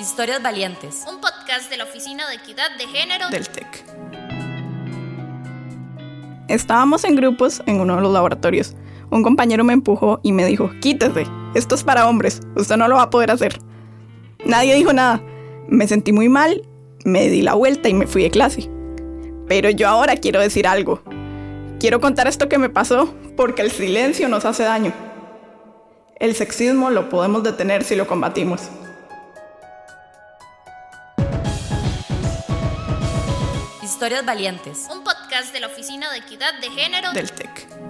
Historias Valientes. Un podcast de la Oficina de Equidad de Género del TEC. Estábamos en grupos en uno de los laboratorios. Un compañero me empujó y me dijo, quítese, esto es para hombres, usted no lo va a poder hacer. Nadie dijo nada. Me sentí muy mal, me di la vuelta y me fui de clase. Pero yo ahora quiero decir algo. Quiero contar esto que me pasó porque el silencio nos hace daño. El sexismo lo podemos detener si lo combatimos. Historias Valientes. Un podcast de la Oficina de Equidad de Género del TEC.